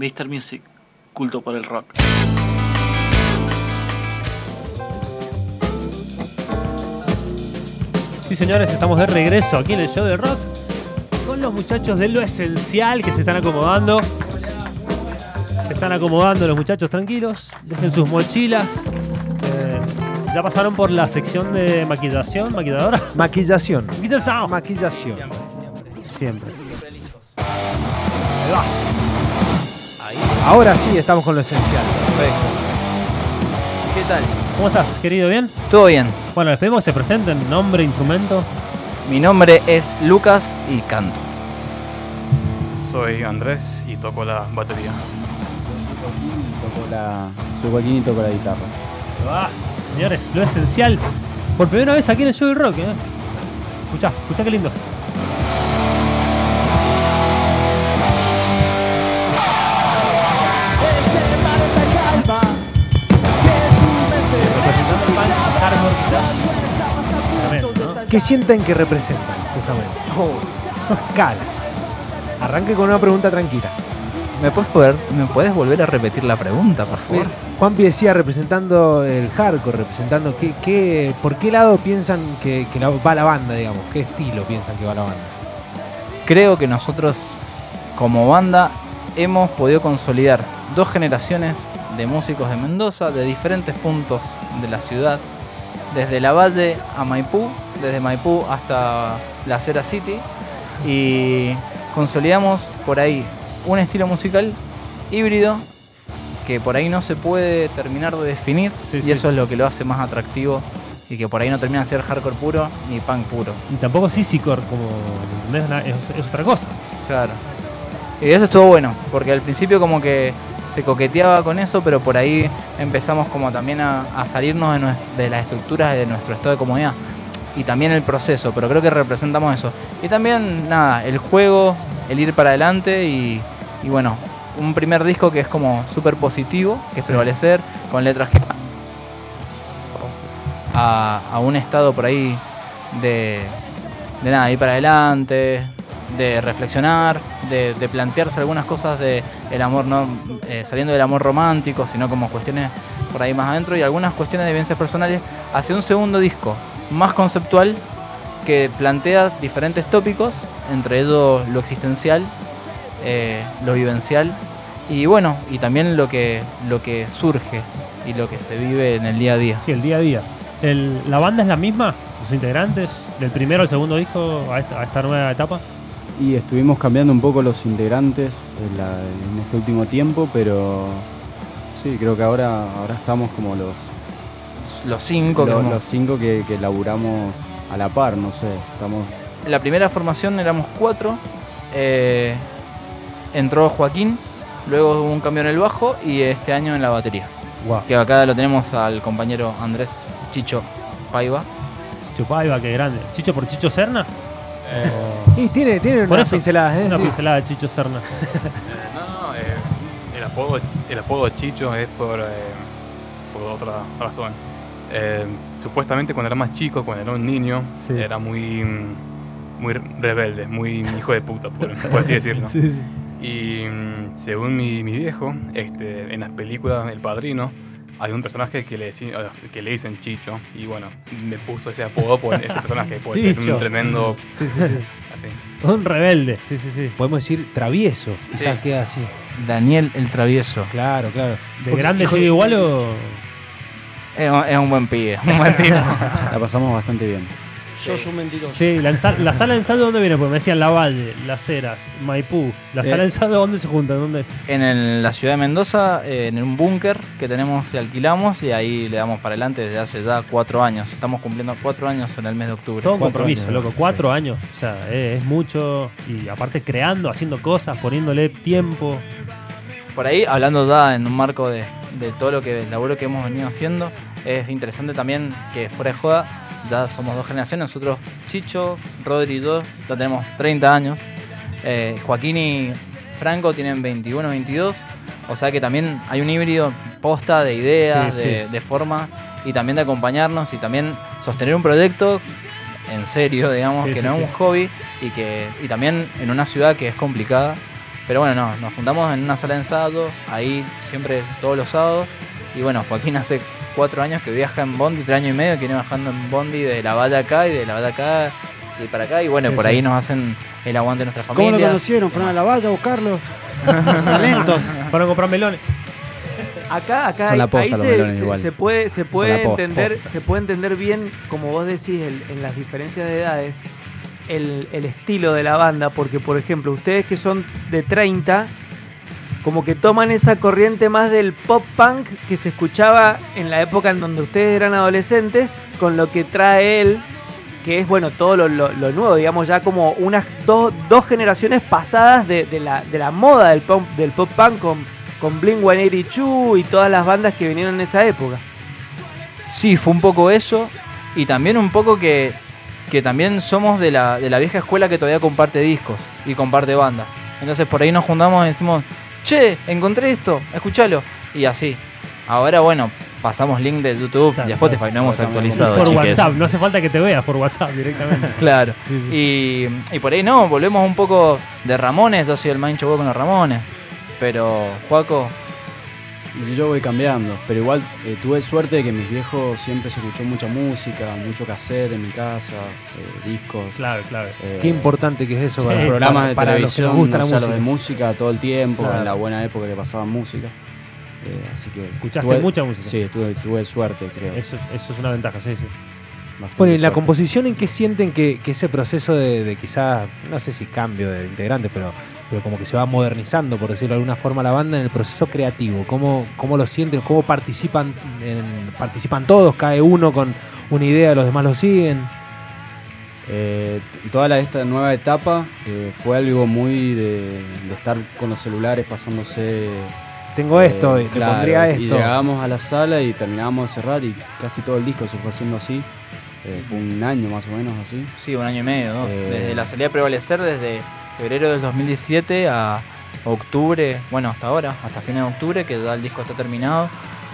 Mr. Music, culto por el rock. Sí, señores, estamos de regreso aquí en el show de rock con los muchachos de lo esencial que se están acomodando. Se están acomodando los muchachos tranquilos, dejen sus mochilas. Eh, ya pasaron por la sección de maquillación, maquilladora. Maquillación. Maquillación. Maquillación. Siempre. Ahí va. Ahora sí estamos con lo esencial. ¿Qué tal? ¿Cómo estás, querido? ¿Bien? ¿Todo bien? Bueno, les pedimos que se presenten, nombre, instrumento. Mi nombre es Lucas y canto. Soy Andrés y toco la batería. Toco la, soy Joaquín y toco la guitarra. Ah, señores, lo esencial. Por primera vez aquí en el show del rock, ¿eh? Escuchá, escuchá qué lindo. ¿No? ¿Qué sienten que representan, justamente? Oh, sos cala. Arranque con una pregunta tranquila. ¿Me puedes, poder, ¿Me puedes volver a repetir la pregunta, por favor? Juanpi decía representando el hardcore, representando qué, qué, por qué lado piensan que, que va la banda, digamos, qué estilo piensan que va la banda. Creo que nosotros, como banda, hemos podido consolidar dos generaciones de músicos de Mendoza, de diferentes puntos de la ciudad, desde la Valle a Maipú, desde Maipú hasta la Acera City, y consolidamos por ahí un estilo musical híbrido que por ahí no se puede terminar de definir Sí, y sí. eso es lo que lo hace más atractivo y que por ahí no termina de ser hardcore puro ni punk puro. Y tampoco Sisicor, como ¿entendés? Na- Es, es otra cosa. Claro. Y eso estuvo bueno, porque al principio como que se coqueteaba con eso, pero por ahí empezamos como también a, a salirnos de, las estructuras de nuestro estado de comodidad. Y también el proceso, pero creo que representamos eso. Y también, nada, el juego, el ir para adelante y, y bueno, un primer disco que es como súper positivo, que es prevalecer, con letras que... A, a un estado por ahí de, de nada, ir para adelante, de reflexionar, de, plantearse algunas cosas de amor, no eh, saliendo del amor romántico, sino como cuestiones por ahí más adentro y algunas cuestiones de vivencias personales hacia un segundo disco más conceptual que plantea diferentes tópicos, entre ellos lo existencial, eh, lo vivencial y bueno, y también lo que, lo que surge y lo que se vive en el día a día. Sí, el día a día. ¿La banda es la misma? ¿Los integrantes? ¿Del primero al segundo disco a esta nueva etapa? Y estuvimos cambiando un poco los integrantes en, la- en este último tiempo, pero sí, creo que ahora, ahora estamos como los, Los cinco que los, los cinco que, que laburamos a la par, no sé, estamos En la primera formación éramos cuatro. eh, entró Joaquín, luego hubo un cambio en el bajo y este año en la batería. Que acá lo tenemos al compañero Andrés Chicho Paiva. Chicho Paiva, qué grande. ¿Chicho por Chicho Serna? Y tiene, tiene unas eso, pinceladas, ¿eh? Una Sí. pincelada de Chicho Serna. Eh, no, no, eh, el, apodo, el apodo Chicho es por, eh, por otra razón. Eh, supuestamente cuando era más chico, cuando era un niño, Sí. era muy, muy rebelde, muy hijo de puta, por, por así decirlo. Sí, sí. Y mm, según mi, mi viejo, este, en las películas El Padrino, hay un personaje que le, que le dicen Chicho. Y bueno, me puso ese apodo por ese personaje. Puede ser un tremendo. Sí, sí, sí. Así. Un rebelde. Sí, sí, sí. Podemos decir travieso, quizás Sí. queda así. Daniel el Travieso. Claro, claro. ¿De Porque, grande sigue igual o.? Es, un- es un buen pibe, un buen tipo. la pasamos bastante bien. Sos un mentiroso. Sí, la, ensa- la sala de ensayo de dónde viene? Porque me decían La Valle, Las Heras, Maipú. ¿La Eh. sala de ensayo dónde se juntan? ¿Dónde es? en el- la ciudad de Mendoza, eh, en un búnker que tenemos y alquilamos y ahí le damos para adelante desde hace ya cuatro años. Estamos cumpliendo cuatro años en el mes de octubre. Todo un Cuatro compromiso, años, loco. Cuatro años. O sea, eh, es mucho. Y aparte creando, haciendo cosas, poniéndole tiempo. Por ahí, hablando ya en un marco de, de todo lo que el laburo que hemos venido haciendo, es interesante también que fuera de joda, ya somos dos generaciones, nosotros Chicho, Rodri y yo, ya tenemos 30 años, eh, Joaquín y Franco tienen 21, 22, o sea que también hay un híbrido posta de ideas, Sí, de, de forma y también de acompañarnos y también sostener un proyecto en serio, digamos, Sí, que sí, no sí. es un hobby y que y también en una ciudad que es complicada Pero bueno, no, nos juntamos en una sala de ensayo, ahí siempre todos los sábados. Y bueno, Joaquín hace cuatro años que viaja en Bondi, tres años y medio que viene bajando en Bondi de la valla acá y de la valla acá y para acá. Y bueno, Sí, por sí. ahí nos hacen el aguante de nuestra ¿Cómo lo familia. conocieron? ¿Fueron a la valla a buscarlo? Los talentos. Para comprar melones. Acá, acá Son la ahí- posta ahí los se, melones se- igual. se puede, se puede posta, entender, posta. se puede entender bien, como vos decís, el- en las diferencias de edades, el, el estilo de la banda, porque por ejemplo, ustedes que son de 30, como que toman esa corriente más del pop punk que se escuchaba en la época en donde ustedes eran adolescentes, con lo que trae él, que es bueno todo lo, nuevo, digamos ya como unas dos, dos generaciones pasadas de, de la, de la moda del pop, del pop punk con, con Blink 182 y todas las bandas que vinieron en esa época. Sí, fue un poco eso. Y también un poco que, que también somos de la, de la vieja escuela que todavía comparte discos y comparte bandas. Entonces por ahí nos juntamos y decimos, che, encontré esto, escúchalo. Y así. Ahora, bueno, pasamos link de YouTube Claro, y Spotify, no hemos Claro, actualizado. por chiques. WhatsApp, no hace falta que te veas por WhatsApp directamente. Claro. Sí, sí. Y, y por ahí no, volvemos un poco de Ramones. Yo soy el main show con los Ramones. Pero, Juaco, yo voy cambiando, pero igual eh, tuve suerte de que mis viejos siempre se escuchó mucha música, mucho cassette en mi casa, eh, discos. Claro, claro. eh, Qué importante que es eso para, Sí, programas de para los que televisión, nos gusta o la los música. de música todo el tiempo, Claro. en la buena época que pasaban música. Eh, así que Escuchaste mucha música. Sí, tuve, tuve suerte, creo. Eso, eso es una ventaja, sí, sí. Bueno, y la composición, ¿en qué sienten que, que ese proceso de, de quizás, no sé si cambio de integrante, pero, pero como que se va modernizando, por decirlo de alguna forma, la banda en el proceso creativo? ¿Cómo, cómo lo sienten? ¿Cómo participan? En, ¿Participan todos? ¿Cae uno con una idea, los demás lo siguen? Eh, toda la, esta nueva etapa eh, fue algo muy de, de estar con los celulares pasándose. Tengo esto, eh, y le claro, pondría Y esto. llegábamos a la sala y terminábamos de cerrar y casi todo el disco se fue haciendo así. Eh, fue un año más o menos así. sí, un año y medio, dos. Eh. Desde la salida a prevalecer, desde febrero del 2017 a octubre, bueno, hasta ahora, hasta fines de octubre, que ya el disco está terminado.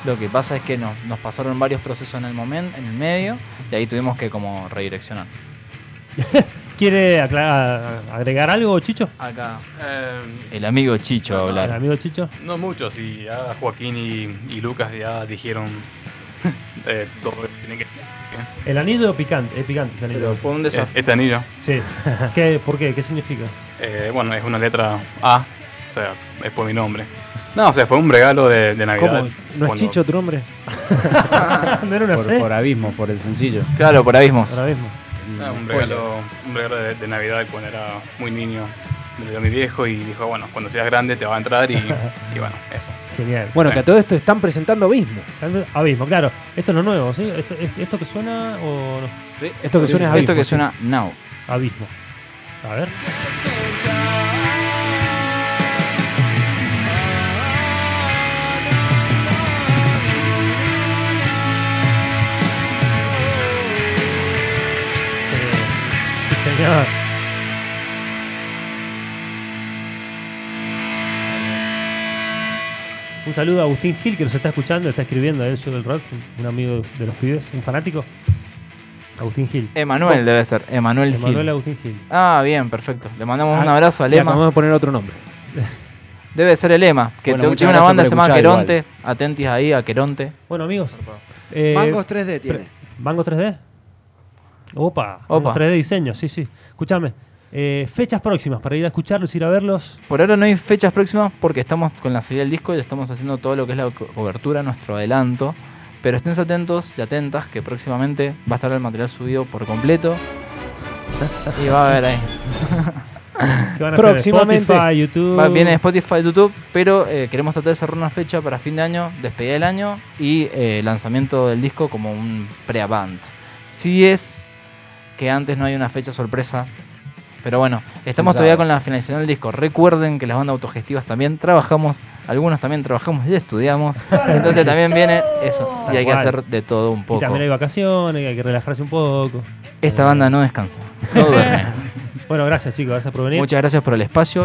Lo que pasa es que nos, nos pasaron varios procesos en el momento, en el medio, y ahí tuvimos que como redireccionar. ¿Quiere agregar algo, Chicho? Acá, Eh, el amigo Chicho a ¿El hablar. amigo Chicho? no mucho, si ya Joaquín y, y Lucas ya dijeron eh, todo lo que tienen que El anillo picante, es picante ese anillo. Pero fue un Es- desafío. Este anillo, Sí. ¿Qué, ¿Por qué? ¿Qué significa? eh, bueno, es una letra A, o sea, es por mi nombre. No, o sea, fue un regalo de, de Navidad. ¿Cómo? ¿No es cuando- Chicho tu nombre? ¿No era una Por, C? por abismo, por el sencillo. Claro, por abismos. Ahora mismo. Ah, un regalo, un regalo de, de Navidad cuando era muy niño. Me lo dio mi viejo y dijo, bueno, cuando seas grande te va a entrar y, y bueno, eso. Genial. Bueno, Sí. que a todo esto están presentando Abismo. Abismo, claro. Esto es lo nuevo, ¿sí? ¿Esto, es- esto que suena o no? Esto que suena es Abismo. Esto que sí. suena Now. Abismo. A ver. Sí, sí, señor. Un saludo a Agustín Gil que nos está escuchando, está escribiendo a él, yo del rock, un- amigo de los pibes, un fanático. Agustín Gil. Emanuel debe ser. Emanuel Gil. Emanuel Agustín Gil. Ah, bien, perfecto. Le mandamos un Ah, abrazo al Le Ema. acabamos de poner otro nombre. Debe ser el Ema, que Bueno, tiene una banda que se llama Queronte. Atentis ahí a Queronte. Bueno, amigos. eh, Mangos 3D tiene. pre- ¿Mango 3D? Opa, Opa. Opa. 3D diseño, sí, sí. Escúchame. Eh, fechas próximas para ir a escucharlos, ir a verlos. Por ahora no hay fechas próximas porque estamos con la salida del disco y estamos haciendo todo lo que es la co- cobertura, nuestro adelanto. Pero estén atentos y atentas que próximamente va a estar el material subido por completo. y va a haber ahí. Que van a hacer Próximamente. Spotify, YouTube. Va- viene Spotify, YouTube, pero eh, queremos tratar de cerrar una fecha para fin de año, despedida del año y eh, lanzamiento del disco como un pre-avant. Si es que antes no hay una fecha sorpresa, pero bueno, estamos Pensado. todavía con la finalización del disco. Recuerden que las bandas autogestivas también trabajamos, algunos también trabajamos y estudiamos, entonces también viene eso, y hay que hacer de todo un Y poco. también hay vacaciones, hay que relajarse un poco. Esta banda no descansa, no duerme. Bueno, gracias chicos, gracias por venir. Muchas gracias por el espacio